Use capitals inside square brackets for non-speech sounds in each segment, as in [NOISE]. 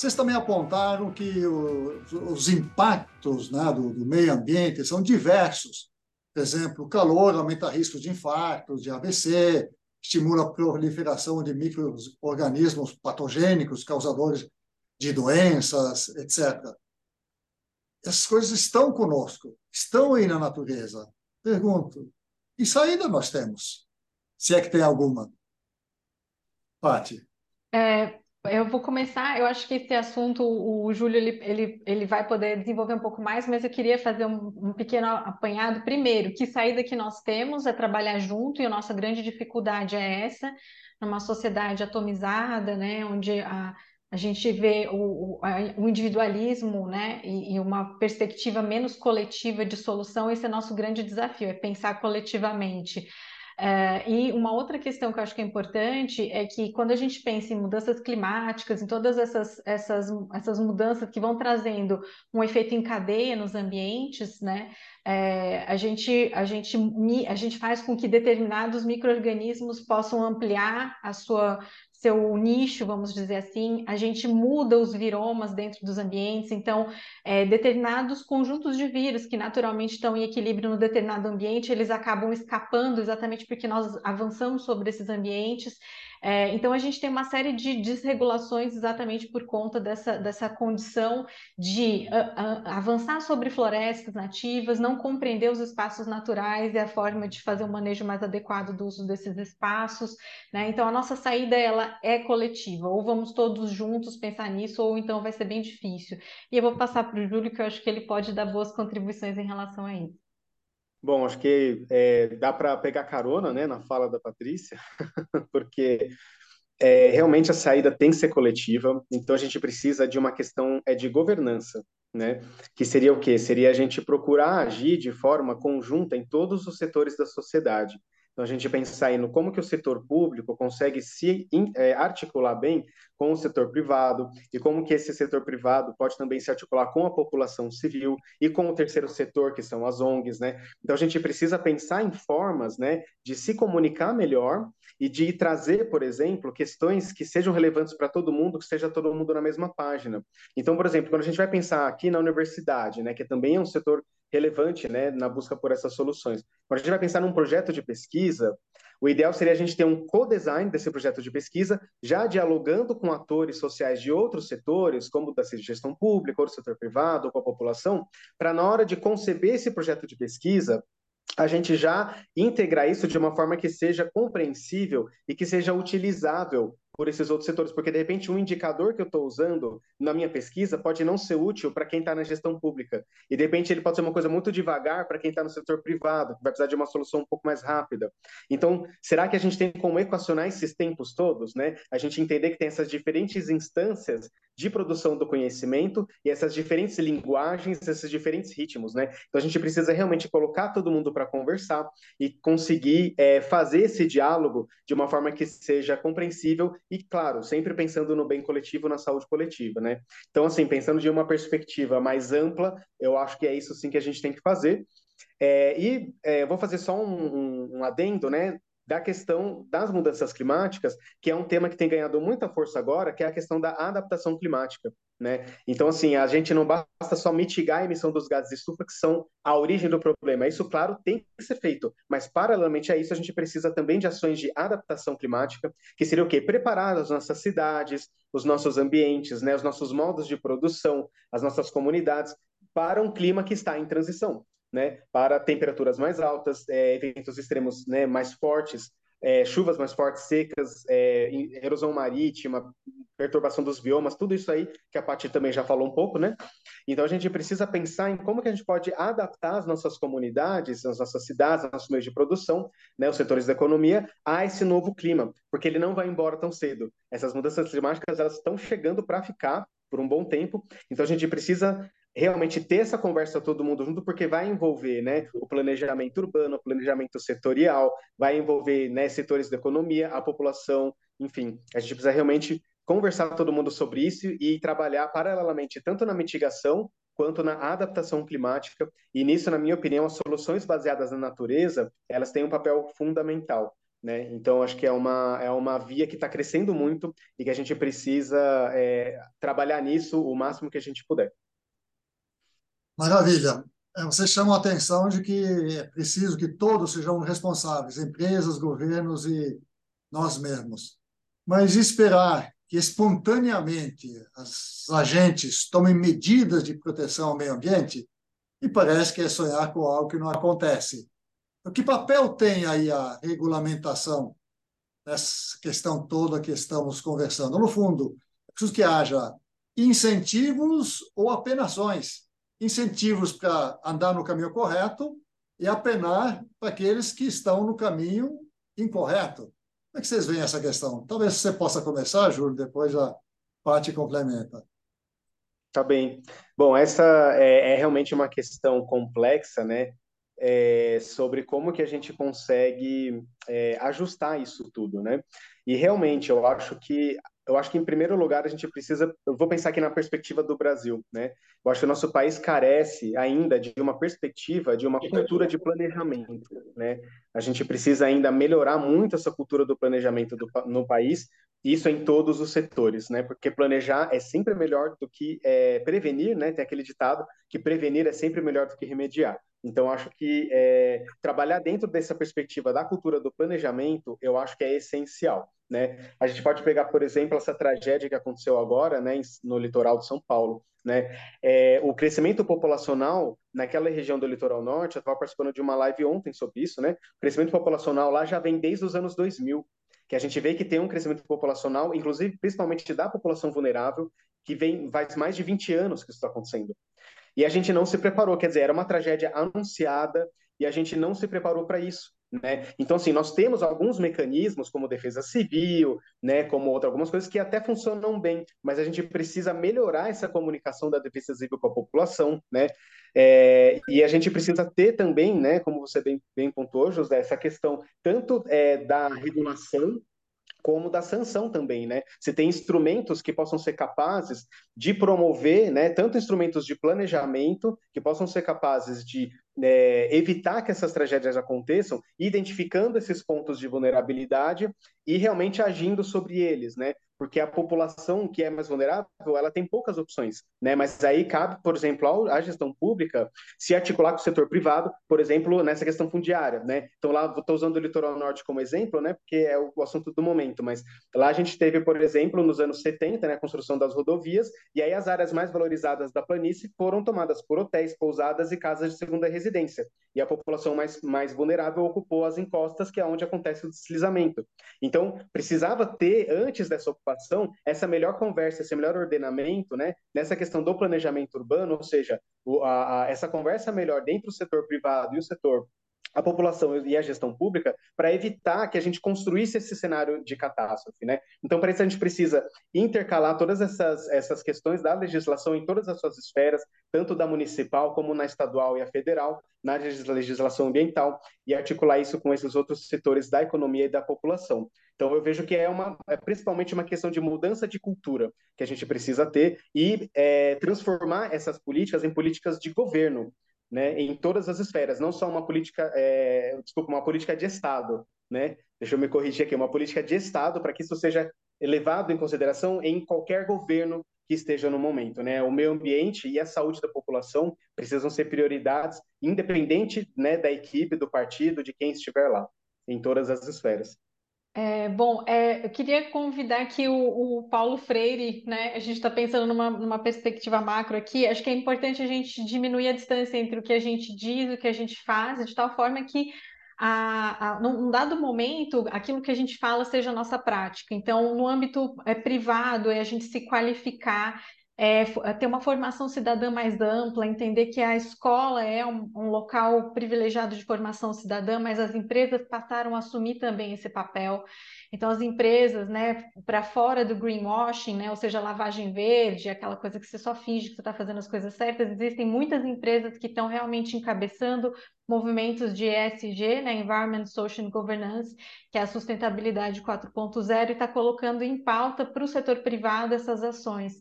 Vocês também apontaram que os impactos né, do, do, meio ambiente são diversos. Por exemplo, o calor aumenta riscos de infarto, de AVC, estimula a proliferação de micro-organismos patogênicos, causadores de doenças, etc. Essas coisas estão conosco, estão aí na natureza. Pergunto, que saída nós temos? Se é que tem alguma. Pati. É, eu vou começar, eu acho que esse assunto o Júlio ele, ele, ele vai poder desenvolver um pouco mais, mas eu queria fazer um, um, pequeno apanhado. Primeiro, que saída que nós temos é trabalhar junto, e a nossa grande dificuldade é essa, numa sociedade atomizada, né, onde a, a gente vê o, o, a, o individualismo né, e, e, uma perspectiva menos coletiva de solução, esse é nosso grande desafio, é pensar coletivamente. Uh, e uma outra questão que eu acho que é importante é que quando a gente pensa em mudanças climáticas, em todas essas, essas, essas mudanças que vão trazendo um efeito em cadeia nos ambientes, né, é, a, gente, a, gente, a gente faz com que determinados micro-organismos possam ampliar a sua seu nicho, vamos dizer assim, a gente muda os viromas dentro dos ambientes, então, é, determinados conjuntos de vírus que naturalmente estão em equilíbrio no determinado ambiente, eles acabam escapando exatamente porque nós avançamos sobre esses ambientes é, então, a gente tem uma série de desregulações exatamente por conta dessa, dessa condição de a, a, avançar sobre florestas nativas, não compreender os espaços naturais e a forma de fazer um manejo mais adequado do uso desses espaços. Né? Então, a nossa saída ela é coletiva, ou vamos todos juntos pensar nisso, ou então vai ser bem difícil. E eu vou passar para o Júlio, que eu acho que ele pode dar boas contribuições em relação a isso. Bom, acho que é, dá para pegar carona né, na fala da Patrícia, [LAUGHS] porque é, realmente a saída tem que ser coletiva, então a gente precisa de uma questão é, de governança, né? Que seria o quê? Seria a gente procurar agir de forma conjunta em todos os setores da sociedade. Então, a gente pensar aí no como que o setor público consegue se é, articular bem com o setor privado e como que esse setor privado pode também se articular com a população civil e com o terceiro setor, que são as ONGs, né? Então, a gente precisa pensar em formas, né, de se comunicar melhor e de trazer, por exemplo, questões que sejam relevantes para todo mundo, que seja todo mundo na mesma página. Então, por exemplo, quando a gente vai pensar aqui na universidade, né, que também é um setor relevante né, na busca por essas soluções. Quando a gente vai pensar num projeto de pesquisa, o ideal seria a gente ter um co-design desse projeto de pesquisa, já dialogando com atores sociais de outros setores, como da gestão pública, ou do setor privado, ou com a população, para na hora de conceber esse projeto de pesquisa, a gente já integrar isso de uma forma que seja compreensível e que seja utilizável por esses outros setores, porque de repente um indicador que eu estou usando na minha pesquisa pode não ser útil para quem está na gestão pública, e de repente ele pode ser uma coisa muito devagar para quem está no setor privado, que vai precisar de uma solução um pouco mais rápida. Então, será que a gente tem como equacionar esses tempos todos, né? A gente entender que tem essas diferentes instâncias de produção do conhecimento e essas diferentes linguagens, esses diferentes ritmos, né? Então a gente precisa realmente colocar todo mundo para conversar e conseguir é, fazer esse diálogo de uma forma que seja compreensível e, claro, sempre pensando no bem coletivo, na saúde coletiva, né? Então, assim, pensando de uma perspectiva mais ampla, eu acho que é isso sim que a gente tem que fazer. É, e é, vou fazer só um, um, um adendo, né? Da questão das mudanças climáticas, que é um tema que tem ganhado muita força agora, que é a questão da adaptação climática. Né? Então, assim, a gente não basta só mitigar a emissão dos gases de estufa, que são a origem do problema. Isso, claro, tem que ser feito, mas, paralelamente a isso, a gente precisa também de ações de adaptação climática, que seria o quê? Preparar as nossas cidades, os nossos ambientes, né? os nossos modos de produção, as nossas comunidades, para um clima que está em transição né, para temperaturas mais altas, é, eventos extremos né, mais fortes, é, chuvas mais fortes, secas, é, erosão marítima, perturbação dos biomas, tudo isso aí que a Paty também já falou um pouco, né? Então a gente precisa pensar em como que a gente pode adaptar as nossas comunidades, as nossas cidades, os nossos meios de produção, né, os setores da economia, a esse novo clima, porque ele não vai embora tão cedo. Essas mudanças climáticas elas estão chegando para ficar por um bom tempo, então a gente precisa realmente ter essa conversa todo mundo junto, porque vai envolver né, o planejamento urbano, o planejamento setorial, vai envolver né, setores da economia, a população, enfim, a gente precisa realmente conversar todo mundo sobre isso e trabalhar paralelamente tanto na mitigação quanto na adaptação climática. E nisso, na minha opinião, as soluções baseadas na natureza, elas têm um papel fundamental. Né? Então, acho que é uma, é uma via que está crescendo muito e que a gente precisa é, trabalhar nisso o máximo que a gente puder. Maravilha. É, você chama a atenção de que é preciso que todos sejam responsáveis, empresas, governos e nós mesmos. Mas esperar que espontaneamente as agentes tomem medidas de proteção ao meio ambiente, me parece que é sonhar com algo que não acontece. O que papel tem aí a regulamentação nessa questão toda que estamos conversando? No fundo, é preciso que haja incentivos ou apenações. Incentivos para andar no caminho correto e apenar para aqueles que estão no caminho incorreto. Como é que vocês veem essa questão? Talvez você possa começar, Júlio, depois a parte complementa. Tá bem. Bom, essa é, é realmente uma questão complexa, né? é, sobre como que a gente consegue é, ajustar isso tudo, né? E realmente eu acho que eu acho que em primeiro lugar a gente precisa, eu vou pensar aqui na perspectiva do Brasil, né? Eu acho que o nosso país carece ainda de uma perspectiva, de uma cultura de planejamento, né? A gente precisa ainda melhorar muito essa cultura do planejamento do, no país, isso em todos os setores, né? Porque planejar é sempre melhor do que é, prevenir, né? Tem aquele ditado que prevenir é sempre melhor do que remediar. Então, acho que é, trabalhar dentro dessa perspectiva da cultura do planejamento, eu acho que é essencial. Né? A gente pode pegar, por exemplo, essa tragédia que aconteceu agora né, no litoral de São Paulo. Né? É, o crescimento populacional naquela região do litoral norte, eu estava participando de uma live ontem sobre isso, né? o crescimento populacional lá já vem desde os anos 2000, que a gente vê que tem um crescimento populacional, inclusive principalmente da população vulnerável, que vem faz mais de 20 anos que isso está acontecendo. E a gente não se preparou, quer dizer, era uma tragédia anunciada e a gente não se preparou para isso. Né? Então, assim, nós temos alguns mecanismos, como defesa civil, né, como outra, algumas coisas que até funcionam bem, mas a gente precisa melhorar essa comunicação da defesa civil com a população, né? É, e a gente precisa ter também, né, como você bem, bem pontuou, José, essa questão tanto é, da regulação como da sanção também, né? Você tem instrumentos que possam ser capazes de promover, né? Tanto instrumentos de planejamento que possam ser capazes de é, evitar que essas tragédias aconteçam, identificando esses pontos de vulnerabilidade e realmente agindo sobre eles, né? porque a população que é mais vulnerável, ela tem poucas opções, né? Mas aí cabe, por exemplo, à gestão pública se articular com o setor privado, por exemplo, nessa questão fundiária, né? Então lá estou usando o litoral norte como exemplo, né? Porque é o, assunto do momento, mas lá a gente teve, por exemplo, nos anos 70, né, a construção das rodovias, e aí as áreas mais valorizadas da planície foram tomadas por hotéis, pousadas e casas de segunda residência. E a população mais, mais vulnerável ocupou as encostas, que é onde acontece o deslizamento. Então, precisava ter, antes dessa ocupação, essa melhor conversa, esse melhor ordenamento, né, nessa questão do planejamento urbano, ou seja, o, a, a, essa conversa melhor dentro do setor privado e o setor a população e a gestão pública para evitar que a gente construísse esse cenário de catástrofe, né? Então, para isso a gente precisa intercalar todas essas, essas questões da legislação em todas as suas esferas, tanto da municipal como na estadual e a federal, na legislação ambiental, e articular isso com esses outros setores da economia e da população. Então, eu vejo que é, uma, é principalmente uma questão de mudança de cultura que a gente precisa ter e é, transformar essas políticas em políticas de governo, né, em todas as esferas, não só uma política, é, desculpa, uma política de Estado, né? Deixa eu me corrigir aqui, uma política de Estado para que isso seja levado em consideração em qualquer governo que esteja no momento, né? O meio ambiente e a saúde da população precisam ser prioridades, independente, né, da equipe, do partido, de quem estiver lá, em todas as esferas. É, bom, é, eu queria convidar aqui o, o Paulo Freire, né? A gente está pensando numa, numa perspectiva macro aqui. Acho que é importante a gente diminuir a distância entre o que a gente diz e o que a gente faz, de tal forma que a, a, num dado momento, aquilo que a gente fala seja a nossa prática. Então, no âmbito é, privado, é a gente se qualificar é, é, ter uma formação cidadã mais ampla, entender que a escola é um, um, local privilegiado de formação cidadã, mas as empresas passaram a assumir também esse papel. Então, as empresas, né, para fora do greenwashing, né, ou seja, lavagem verde, aquela coisa que você só finge que você está fazendo as coisas certas, existem muitas empresas que estão realmente encabeçando movimentos de ESG, né, Environment, Social and Governance, que é a sustentabilidade 4.0, e está colocando em pauta para o setor privado essas ações.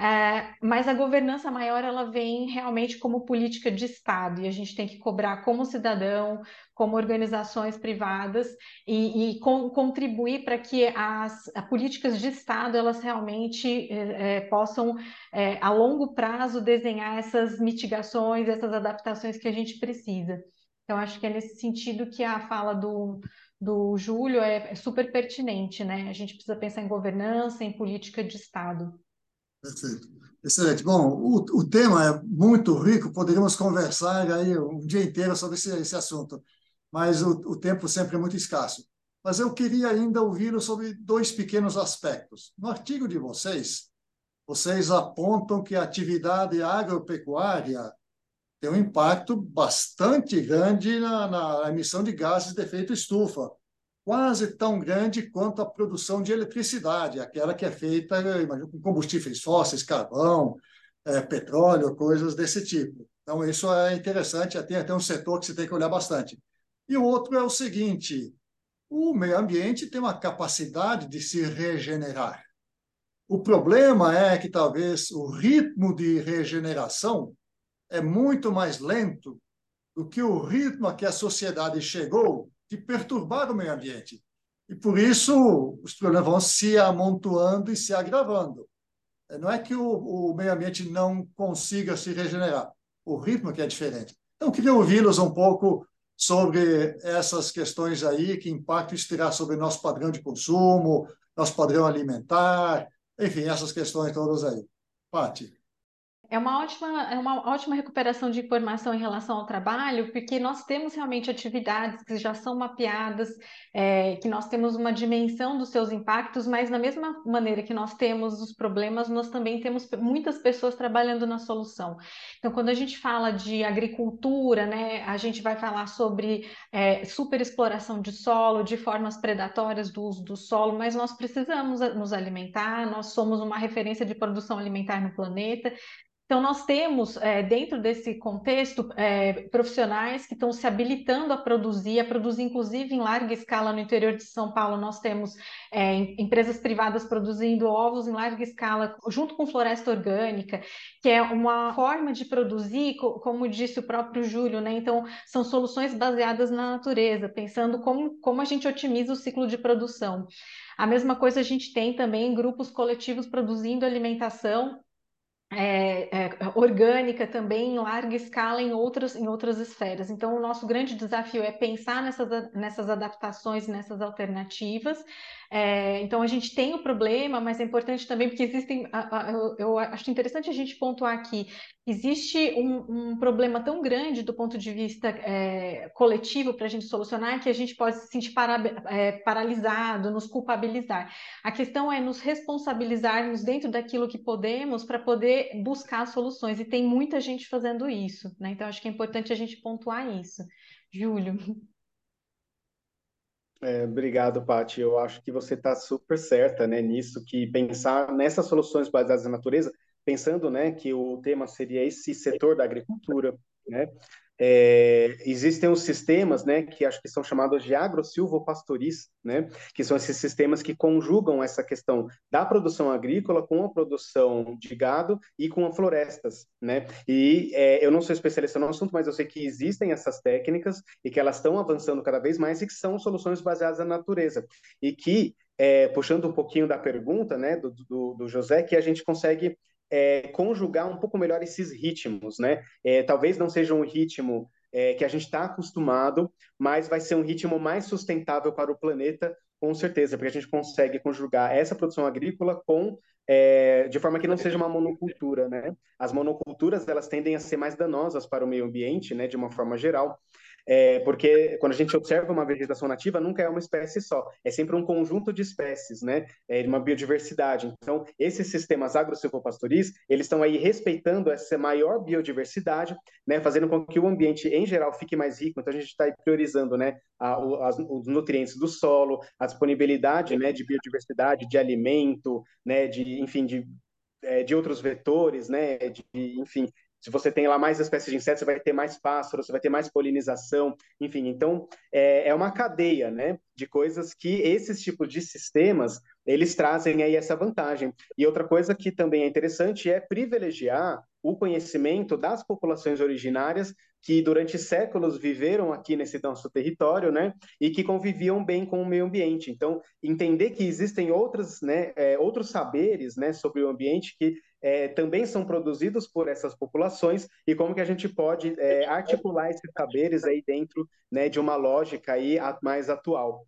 É, mas a governança maior ela vem realmente como política de Estado e a gente tem que cobrar como cidadão, como organizações privadas e, e com, contribuir para que as, as, políticas de Estado elas realmente é, possam é, a longo prazo desenhar essas mitigações, essas adaptações que a gente precisa. Então acho que é nesse sentido que a fala do do Júlio é, é super pertinente, né? A gente precisa pensar em governança, em política de Estado. Perfeito. Excelente. Bom, o, o tema é muito rico, poderíamos conversar aí um dia inteiro sobre esse, esse assunto, mas o, o tempo sempre é muito escasso. Mas eu queria ainda ouvi-lo sobre dois pequenos aspectos. No artigo de vocês, vocês apontam que a atividade agropecuária tem um impacto bastante grande na, na emissão de gases de efeito estufa quase tão grande quanto a produção de eletricidade, aquela que é feita imagino, com combustíveis fósseis, carvão, é, petróleo, coisas desse tipo. Então, isso é interessante, tem até um setor que você tem que olhar bastante. E o outro é o seguinte: o meio ambiente tem uma capacidade de se regenerar. O problema é que talvez o ritmo de regeneração é muito mais lento do que o ritmo a que a sociedade chegou de perturbar o meio ambiente. E por isso os problemas vão se amontoando e se agravando. É, não é que o, o meio ambiente não consiga se regenerar, o ritmo que é diferente. Então, queria ouvi-los um pouco sobre essas questões aí, que impacto isso terá sobre nosso padrão de consumo, nosso padrão alimentar, enfim, essas questões todas aí. Pati. É uma ótima, é uma ótima recuperação de informação em relação ao trabalho, porque nós temos realmente atividades que já são mapeadas, é, que nós temos uma dimensão dos seus impactos, mas da mesma maneira que nós temos os problemas, nós também temos muitas pessoas trabalhando na solução. Então, quando a gente fala de agricultura, né, a gente vai falar sobre é, superexploração de solo, de formas predatórias do uso do solo, mas nós precisamos nos alimentar, nós somos uma referência de produção alimentar no planeta. Então, nós temos, é, dentro desse contexto, é, profissionais que estão se habilitando a produzir, a produzir, inclusive, em larga escala no interior de São Paulo. Nós temos é, empresas privadas produzindo ovos em larga escala, junto com floresta orgânica, que é uma forma de produzir, como disse o próprio Júlio, né? Então, são soluções baseadas na natureza, pensando como, como a gente otimiza o ciclo de produção. A mesma coisa a gente tem também grupos coletivos produzindo alimentação é, é, orgânica também em larga escala em outras, em outras esferas. Então, o nosso grande desafio é pensar nessas, nessas adaptações, nessas alternativas, é, então a gente tem o problema, mas é importante também porque existem. Eu, eu acho interessante a gente pontuar aqui: existe um, um problema tão grande do ponto de vista é, coletivo para a gente solucionar que a gente pode se sentir para, é, paralisado, nos culpabilizar. A questão é nos responsabilizarmos dentro daquilo que podemos para poder buscar soluções, e tem muita gente fazendo isso, né? Então acho que é importante a gente pontuar isso. Júlio. É, obrigado, Paty. Eu acho que você está super certa né, nisso, que pensar nessas soluções baseadas na natureza, pensando né, que o tema seria esse setor da agricultura, né, é, existem os sistemas, né, que acho que são chamados de agro-silvopastoris, né, que são esses sistemas que conjugam essa questão da produção agrícola com a produção de gado e com as florestas, né. E é, eu não sou especialista no assunto, mas eu sei que existem essas técnicas e que elas estão avançando cada vez mais e que são soluções baseadas na natureza e que é, puxando um pouquinho da pergunta, né, do, do, do José, que a gente consegue é, conjugar um pouco melhor esses ritmos, né? É, talvez não seja um ritmo é, que a gente está acostumado, mas vai ser um ritmo mais sustentável para o planeta, com certeza, porque a gente consegue conjugar essa produção agrícola com é, de forma que não seja uma monocultura, né? As monoculturas elas tendem a ser mais danosas para o meio ambiente, né? De uma forma geral. É, porque quando a gente observa uma vegetação nativa, nunca é uma espécie só, é sempre um conjunto de espécies, né? É, uma biodiversidade. Então, esses sistemas agro-silvopastoris, eles estão aí respeitando essa maior biodiversidade, né? Fazendo com que o ambiente, em geral, fique mais rico. Então, a gente está priorizando, né? A, as, os nutrientes do solo, a disponibilidade, né? De biodiversidade, de alimento, né? De, enfim, de é, de outros vetores, né, de, enfim, se você tem lá mais espécies de insetos, você vai ter mais pássaros, você vai ter mais polinização, enfim. Então, é, é uma cadeia, né, de coisas que esses tipos de sistemas, eles trazem aí essa vantagem. E outra coisa que também é interessante é privilegiar o conhecimento das populações originárias que durante séculos viveram aqui nesse nosso território, né, e que conviviam bem com o meio ambiente. Então, entender que existem outros, né, é, outros saberes, né, sobre o ambiente que é, também são produzidos por essas populações e como que a gente pode é, articular esses saberes aí dentro, né, de uma lógica aí mais atual.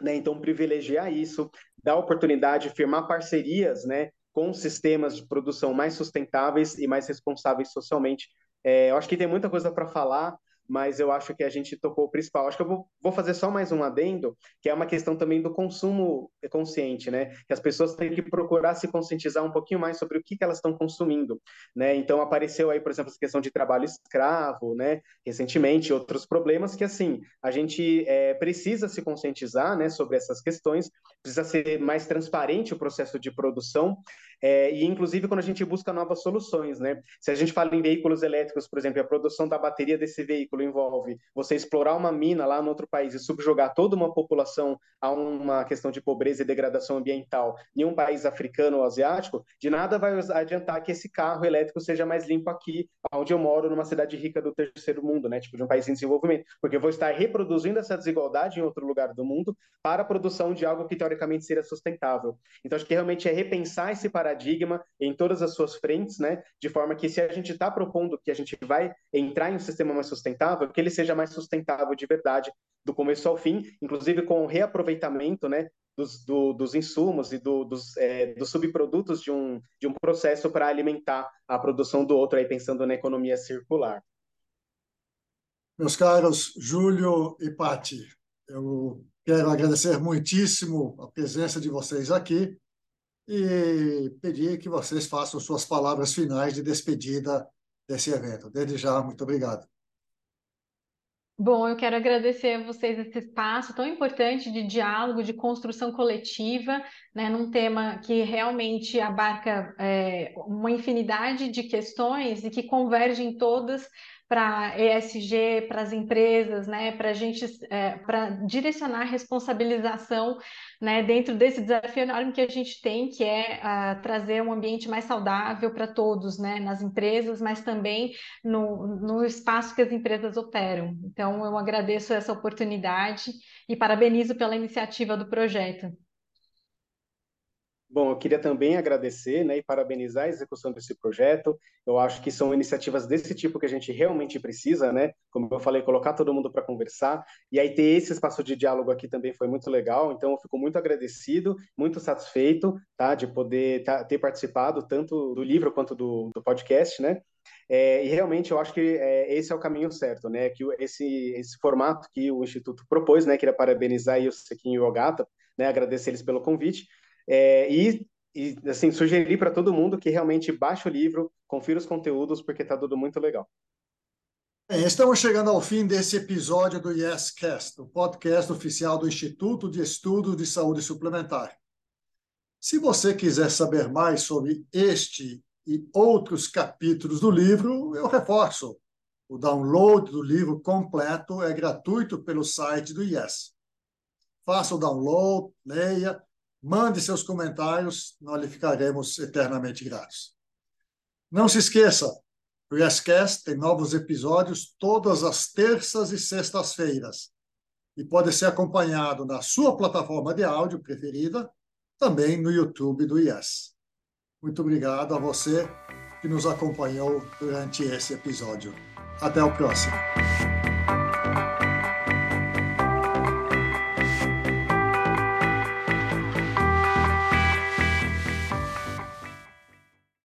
Né? Então, privilegiar isso, dar oportunidade, firmar parcerias, né, com sistemas de produção mais sustentáveis e mais responsáveis socialmente. É, eu acho que tem muita coisa para falar, mas eu acho que a gente tocou o principal. Acho que eu vou, vou, fazer só mais um adendo, que é uma questão também do consumo consciente, né? Que as pessoas têm que procurar se conscientizar um pouquinho mais sobre o que, que elas estão consumindo, né? Então apareceu aí, por exemplo, essa questão de trabalho escravo, né? Recentemente, outros problemas que, assim, a gente é, precisa se conscientizar, né? Sobre essas questões, precisa ser mais transparente o processo de produção, é, e inclusive quando a gente busca novas soluções, né? Se a gente fala em veículos elétricos, por exemplo, a produção da bateria desse veículo envolve você explorar uma mina lá no outro país e subjugar toda uma população a uma questão de pobreza e degradação ambiental em um país africano ou asiático, de nada vai adiantar que esse carro elétrico seja mais limpo aqui, onde eu moro, numa cidade rica do terceiro mundo, né? Tipo de um país em desenvolvimento, porque eu vou estar reproduzindo essa desigualdade em outro lugar do mundo para a produção de algo que teoricamente seria sustentável. Então acho que realmente é repensar esse paradigma em todas as suas frentes, né? De forma que se a gente está propondo que a gente vai entrar em um sistema mais sustentável, que ele seja mais sustentável de verdade, do começo ao fim, inclusive com o reaproveitamento, né? Dos, do, dos insumos e do, dos, é, dos subprodutos de um, de um processo para alimentar a produção do outro, aí pensando na economia circular. Meus caros Júlio e Pati, eu quero agradecer muitíssimo a presença de vocês aqui e pedir que vocês façam suas palavras finais de despedida desse evento. Desde já, muito obrigado. Bom, eu quero agradecer a vocês esse espaço tão importante de diálogo, de construção coletiva, né, num tema que realmente abarca é, uma infinidade de questões e que convergem todas para ESG, para as empresas, né, para a gente, é, para direcionar a responsabilização, né, dentro desse desafio enorme que a gente tem, que é uh, trazer um ambiente mais saudável para todos, né, nas empresas, mas também no, no espaço que as empresas operam. Então, eu agradeço essa oportunidade e parabenizo pela iniciativa do projeto. Bom, eu queria também agradecer né, e parabenizar a execução desse projeto. Eu acho que são iniciativas desse tipo que a gente realmente precisa, né? Como eu falei, colocar todo mundo para conversar. E aí ter esse espaço de diálogo aqui também foi muito legal. Então, eu fico muito agradecido, muito satisfeito tá, de poder ter participado tanto do livro quanto do, do podcast, né? É, e realmente eu acho que é, esse é o caminho certo, né? Que esse, esse formato que o Instituto propôs, né? Queria parabenizar aí o Sequinho e o Ogata, né? Agradecer eles pelo convite é, e, e, assim, sugerir para todo mundo que realmente baixe o livro, confira os conteúdos, porque está tudo muito legal. estamos chegando ao fim desse episódio do YesCast, o podcast oficial do Instituto de Estudos de Saúde Suplementar. Se você quiser saber mais sobre este e outros capítulos do livro, eu reforço. O download do livro completo é gratuito pelo site do Yes. Faça o download, leia Mande seus comentários, nós lhe ficaremos eternamente gratos. Não se esqueça, o YesCast tem novos episódios todas as terças e sextas-feiras e pode ser acompanhado na sua plataforma de áudio preferida, também no YouTube do Yes. Muito obrigado a você que nos acompanhou durante esse episódio. Até o próximo.